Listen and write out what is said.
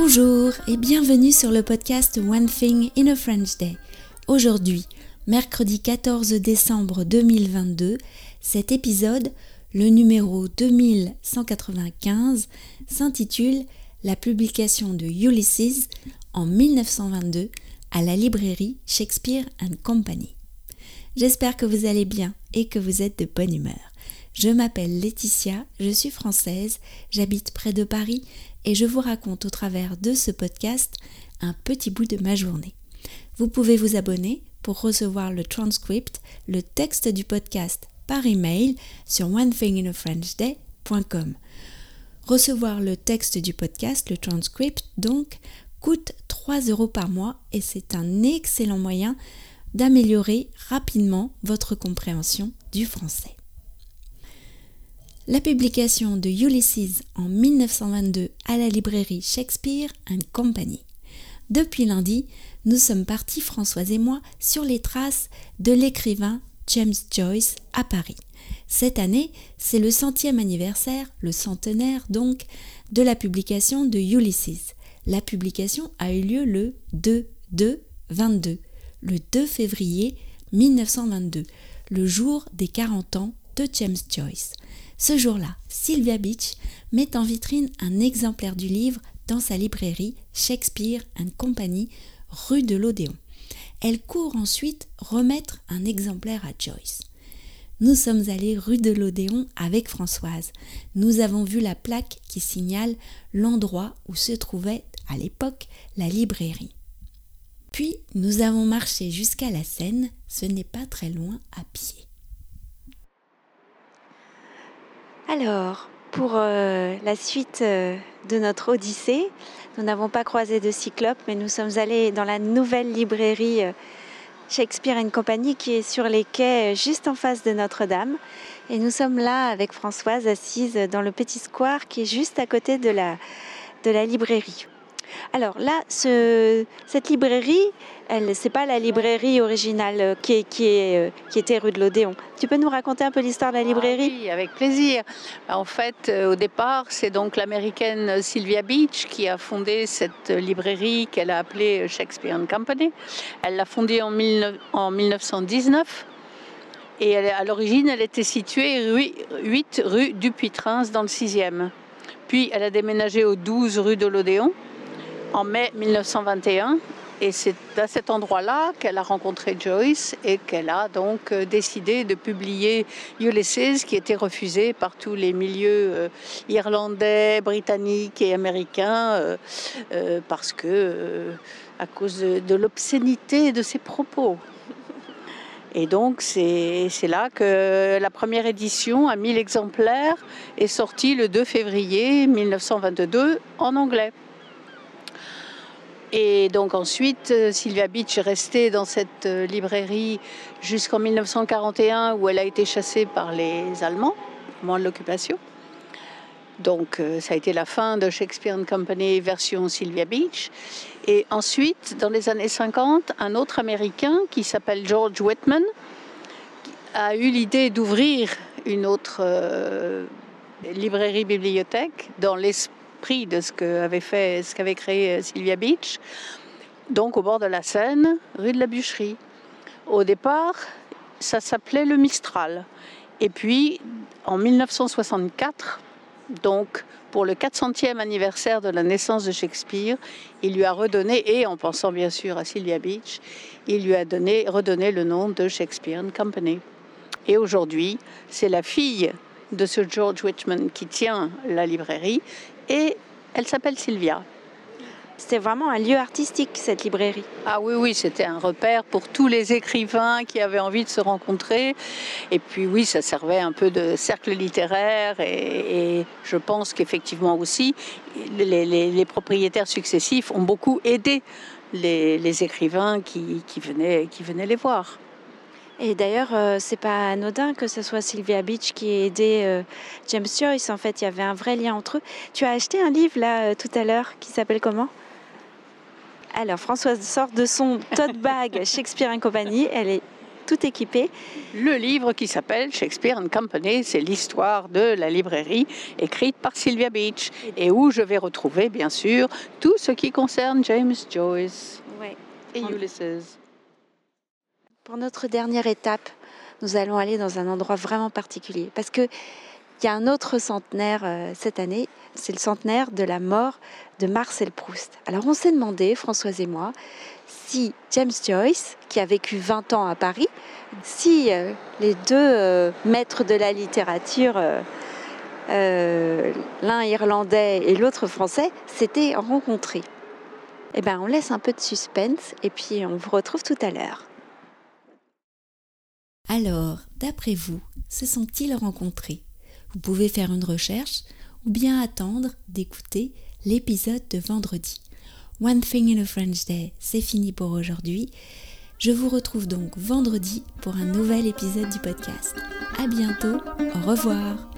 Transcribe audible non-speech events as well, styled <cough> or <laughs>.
Bonjour et bienvenue sur le podcast One Thing in a French Day. Aujourd'hui, mercredi 14 décembre 2022, cet épisode, le numéro 2195, s'intitule La publication de Ulysses en 1922 à la librairie Shakespeare and Company. J'espère que vous allez bien et que vous êtes de bonne humeur. Je m'appelle Laetitia, je suis française, j'habite près de Paris et je vous raconte au travers de ce podcast un petit bout de ma journée. Vous pouvez vous abonner pour recevoir le transcript, le texte du podcast par email sur onethinginafrenchday.com. Recevoir le texte du podcast, le transcript, donc, coûte 3 euros par mois et c'est un excellent moyen d'améliorer rapidement votre compréhension du français. La publication de Ulysses en 1922 à la librairie Shakespeare and Company. Depuis lundi, nous sommes partis, Françoise et moi, sur les traces de l'écrivain James Joyce à Paris. Cette année, c'est le centième anniversaire, le centenaire donc, de la publication de Ulysses. La publication a eu lieu le 2-2-22 le 2 février 1922, le jour des 40 ans de James Joyce. Ce jour-là, Sylvia Beach met en vitrine un exemplaire du livre dans sa librairie Shakespeare and Company, rue de l'Odéon. Elle court ensuite remettre un exemplaire à Joyce. Nous sommes allés rue de l'Odéon avec Françoise. Nous avons vu la plaque qui signale l'endroit où se trouvait à l'époque la librairie. Puis nous avons marché jusqu'à la Seine, ce n'est pas très loin à pied. Alors, pour euh, la suite euh, de notre odyssée, nous n'avons pas croisé de cyclope, mais nous sommes allés dans la nouvelle librairie euh, Shakespeare Company qui est sur les quais juste en face de Notre-Dame. Et nous sommes là avec Françoise assise dans le petit square qui est juste à côté de la librairie. Alors là, cette librairie, elle, c'est pas la librairie originale euh, qui, euh, qui, était rue de l'Odéon. Tu peux nous raconter un peu l'histoire de la librairie? ah Oui, avec plaisir. En fait, euh, au départ, c'est donc l'américaine Sylvia Beach qui a fondé cette librairie qu'elle a appelée Shakespeare Company. Elle l'a fondée en, 1919. Et à l'origine, elle était située 8 rue du Puy-Trins dans le 6e. Puis elle a déménagé au 12 rue de l'Odéon en mai 1921. Et c'est à cet endroit-là qu'elle a rencontré Joyce et qu'elle a donc euh, décidé de publier Ulysses, qui était refusé par tous les milieux euh, irlandais, britanniques et américains, euh, parce que à cause de, l'obscénité de ses propos. Et donc c'est là que la première édition à 1000 exemplaires est sortie le 2 février 1922 en anglais. Et donc ensuite, euh, Sylvia Beach est restée dans cette euh, librairie jusqu'en 1941 où elle a été chassée par les Allemands au moment de l'occupation. Donc euh, ça a été la fin de Shakespeare Company version Sylvia Beach. Et ensuite, dans les années 50, un autre Américain qui s'appelle George Whitman a eu l'idée d'ouvrir une autre librairie-bibliothèque dans l'esprit de ce qu'avait fait, ce qu'avait créé euh, Sylvia Beach, donc au bord de la Seine, rue de la Bûcherie. Au départ, ça s'appelait le Mistral. Et puis, en 1964, donc pour le 400e anniversaire de la naissance de Shakespeare, il lui a redonné, et en pensant bien sûr à Sylvia Beach, il lui a donné, redonné le nom de Shakespeare Company. Et aujourd'hui, c'est la fille de ce George Whitman qui tient la librairie et elle s'appelle Sylvia. C'était vraiment un lieu artistique, cette librairie. Ah oui, oui, c'était un repère pour tous les écrivains qui avaient envie de se rencontrer. Et puis oui, ça servait un peu de cercle littéraire. Et, je pense qu'effectivement aussi, les, propriétaires successifs ont beaucoup aidé les, écrivains qui, venaient, qui venaient les voir. Et d'ailleurs, euh, c'est pas anodin que ce soit Sylvia Beach qui ait aidé euh, James Joyce. En fait, il y avait un vrai lien entre eux. Tu as acheté un livre là euh, tout à l'heure qui s'appelle comment? Alors, Françoise sort de son tote bag <laughs> Shakespeare et compagnie. Elle est tout équipé. Le livre qui s'appelle Shakespeare and Company, c'est l'histoire de la librairie écrite par Sylvia Beach et où je vais retrouver bien sûr tout ce qui concerne James Joyce et Ulysses. Pour notre dernière étape, nous allons aller dans un endroit vraiment particulier parce que il y a un autre centenaire euh, cette année, c'est le centenaire de la mort de Marcel Proust. Alors on s'est demandé, Françoise et moi, si James Joyce, qui a vécu 20 ans à Paris, si euh, les deux euh, maîtres de la littérature, l'un irlandais et l'autre français, s'étaient rencontrés. Eh bien, on laisse un peu de suspense et puis on vous retrouve tout à l'heure. Alors, d'après vous, se sont-ils rencontrés? Vous pouvez faire une recherche ou bien attendre d'écouter l'épisode de vendredi. One Thing in a French Day, c'est fini pour aujourd'hui. Je vous retrouve donc vendredi pour un nouvel épisode du podcast. À bientôt, au revoir.